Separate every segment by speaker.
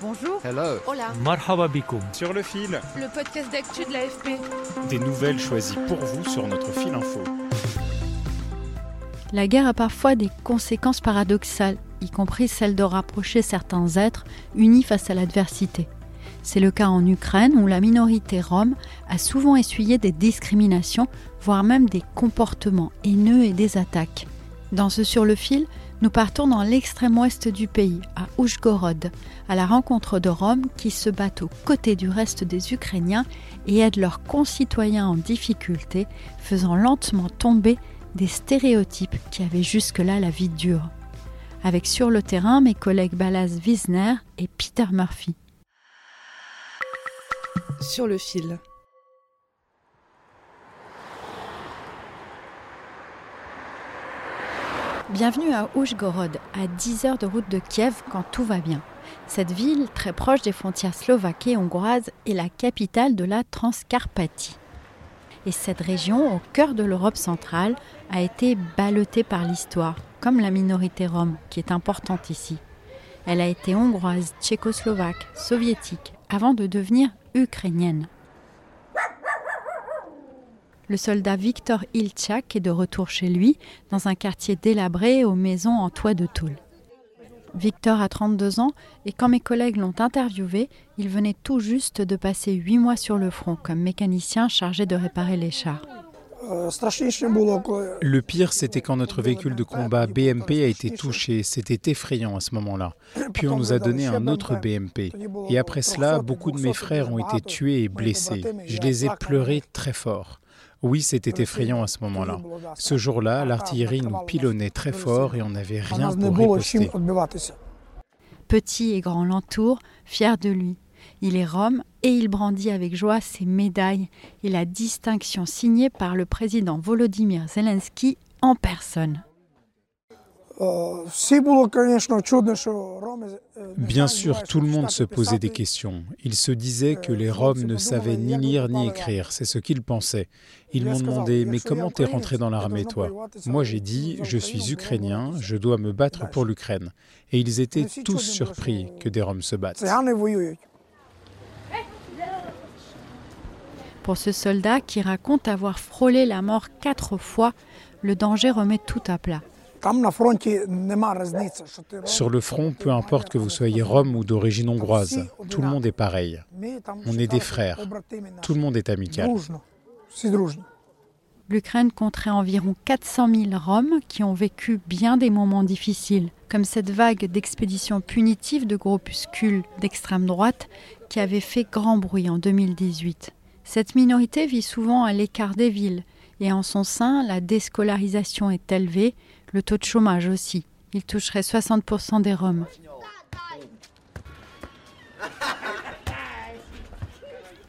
Speaker 1: Bonjour.
Speaker 2: Hello.
Speaker 1: Hola.
Speaker 3: Marhaba bikoum.
Speaker 4: Sur le fil,
Speaker 1: Le podcast d'actu de l'AFP.
Speaker 4: des nouvelles choisies pour vous sur notre fil info.
Speaker 5: La guerre a parfois des conséquences paradoxales, y compris celle de rapprocher certains êtres unis face à l'adversité. C'est le cas en Ukraine où la minorité rome a souvent essuyé des discriminations, voire même des comportements haineux et des attaques. Dans ce Sur le fil, nous partons dans l'extrême ouest du pays, à Oujgorod, à la rencontre de Roms qui se battent aux côtés du reste des Ukrainiens et aident leurs concitoyens en difficulté, faisant lentement tomber des stéréotypes qui avaient jusque-là la vie dure. Avec sur le terrain mes collègues Balaz Wiesner et Peter Murphy.
Speaker 1: Sur le fil.
Speaker 5: Bienvenue à Oujgorod, à 10 heures de route de Kiev quand tout va bien. Cette ville, très proche des frontières slovaques et hongroises, est la capitale de la Transcarpathie. Et cette région, au cœur de l'Europe centrale, a été ballottée par l'histoire, comme la minorité rome, qui est importante ici. Elle a été hongroise, tchécoslovaque, soviétique, avant de devenir ukrainienne. Le soldat Victor Ilchak est de retour chez lui, dans un quartier délabré aux maisons en toit de tôle. Victor a 32 ans et quand mes collègues l'ont interviewé, il venait tout juste de passer 8 mois sur le front comme mécanicien chargé de réparer les chars.
Speaker 4: Le pire, c'était quand notre véhicule de combat BMP a été touché. C'était effrayant à ce moment-là. Puis on nous a donné un autre BMP. Et après cela, beaucoup de mes frères ont été tués et blessés. Je les ai pleurés très fort. Oui, c'était effrayant à ce moment-là. Ce jour-là, l'artillerie nous pilonnait très fort et on n'avait rien pour riposter.
Speaker 5: Petit et grand l'entoure, fier de lui. Il est rome et il brandit avec joie ses médailles et la distinction signée par le président Volodymyr Zelensky en personne.
Speaker 4: Bien sûr, tout le monde se posait des questions. Ils se disaient que les Roms ne savaient ni lire ni écrire, c'est ce qu'ils pensaient. Ils m'ont demandé, mais comment t'es rentré dans l'armée, toi? Moi, j'ai dit, je suis ukrainien, je dois me battre pour l'Ukraine. Et ils étaient tous surpris que des Roms se battent.
Speaker 5: Pour ce soldat qui raconte avoir frôlé la mort quatre fois, le danger remet tout à plat.
Speaker 4: Sur le front, peu importe que vous soyez Rome ou d'origine hongroise, tout le monde est pareil. On est des frères. Tout le monde est amical.
Speaker 5: L'Ukraine compterait environ 400 000 Roms qui ont vécu bien des moments difficiles, comme cette vague d'expéditions punitives de groupuscules d'extrême droite qui avait fait grand bruit en 2018. Cette minorité vit souvent à l'écart des villes et en son sein, la déscolarisation est élevée, le taux de chômage aussi. Il toucherait 60% des Roms.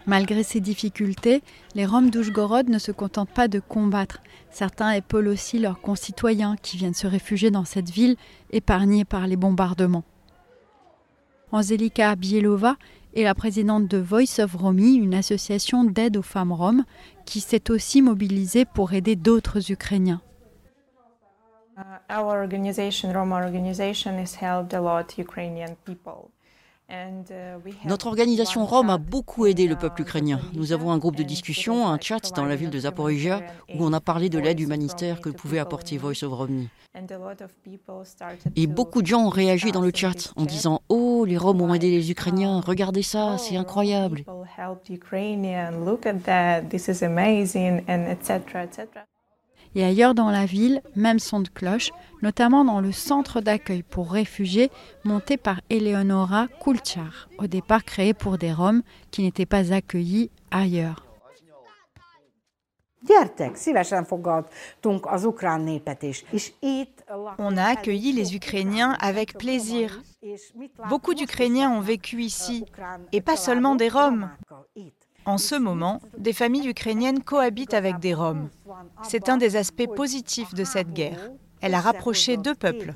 Speaker 5: Malgré ces difficultés, les Roms d'Oujgorod ne se contentent pas de combattre. Certains épaulent aussi leurs concitoyens qui viennent se réfugier dans cette ville épargnée par les bombardements. Anzelika Bielova est la présidente de Voice of Romy, une association d'aide aux femmes roms qui s'est aussi mobilisée pour aider d'autres Ukrainiens.
Speaker 6: Uh, our organization, Roma organization, has helped a lot Ukrainian people. And, uh, we have
Speaker 7: Notre organisation Rome a beaucoup aidé le peuple
Speaker 6: uh,
Speaker 7: ukrainien. Nous avons un groupe de discussion, un chat dans la ville de Zaporizhia, où on a parlé de l'aide humanitaire que pouvait apporter Voice of Romney. Et beaucoup de gens ont réagi dans le chat en disant Oh, les Roms ont aidé les Ukrainiens,
Speaker 6: um,
Speaker 7: regardez ça, c'est
Speaker 6: oh,
Speaker 7: incroyable.
Speaker 5: Et ailleurs dans la ville, même son de cloche, notamment dans le centre d'accueil pour réfugiés monté par Eleonora Kulchar, au départ créé pour des Roms qui n'étaient pas accueillis ailleurs.
Speaker 2: On a accueilli les Ukrainiens avec plaisir. Beaucoup d'Ukrainiens ont vécu ici, et pas seulement des Roms. En ce moment, des familles ukrainiennes cohabitent avec des Roms. C'est un des aspects positifs de cette guerre. Elle a rapproché deux peuples.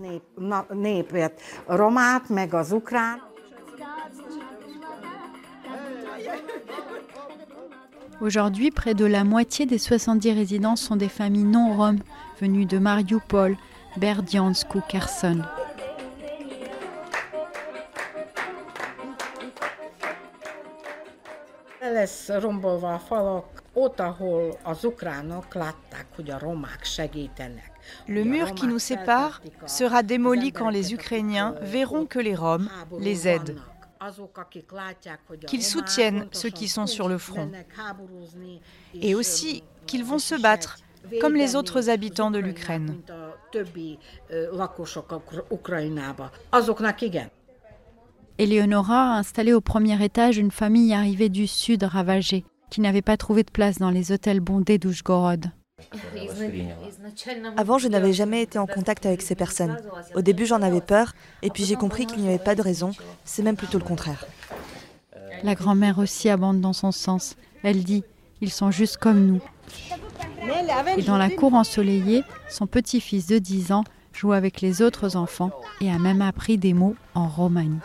Speaker 5: Aujourd'hui, près de la moitié des 70 résidents sont des familles non roms venues de Mariupol, Berdiansk ou Kherson.
Speaker 2: Le mur qui nous sépare sera démoli quand les Ukrainiens verront que les Roms les aident. qu'ils soutiennent ceux qui sont sur le front. et aussi qu'ils vont se battre comme les autres habitants de l'Ukraine.
Speaker 5: Eleonora a installé au premier étage une famille arrivée du sud ravagée, qui n'avait pas trouvé de place dans les hôtels bondés d'Ushgorod.
Speaker 3: Avant, je n'avais jamais été en contact avec ces personnes. Au début, j'en avais peur, et puis j'ai compris qu'il n'y avait pas de raison. C'est même plutôt le contraire.
Speaker 5: La grand-mère aussi abonde dans son sens. Elle dit Ils sont juste comme nous. Et dans la cour ensoleillée, son petit-fils de 10 ans joue avec les autres enfants et a même appris des mots en romani.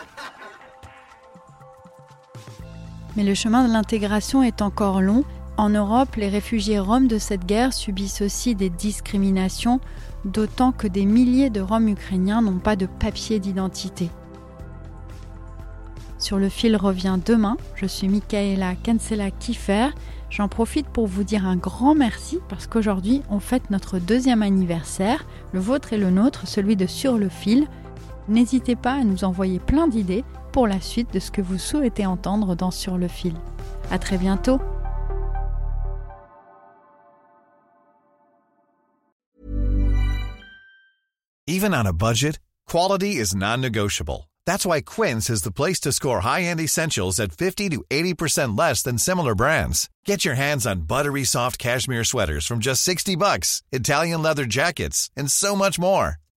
Speaker 5: Mais le chemin de l'intégration est encore long en Europe, les réfugiés roms de cette guerre subissent aussi des discriminations, d'autant que des milliers de Roms ukrainiens n'ont pas de papier d'identité. Sur le fil revient demain. Je suis Michaela Kansela Kiefer. J'en profite pour vous dire un grand merci parce qu'aujourd'hui on fête notre deuxième anniversaire, le vôtre et le nôtre, celui de Sur le fil. N'hésitez pas à nous envoyer plein d'idées pour la suite de ce que vous souhaitez entendre dans Sur le fil. À très bientôt!
Speaker 8: Even on a budget, quality is non-negotiable. That's why Quince is the place to score high-end essentials at 50 to 80% less than similar brands. Get your hands on buttery soft cashmere sweaters from just 60 bucks, Italian leather jackets, and so much more.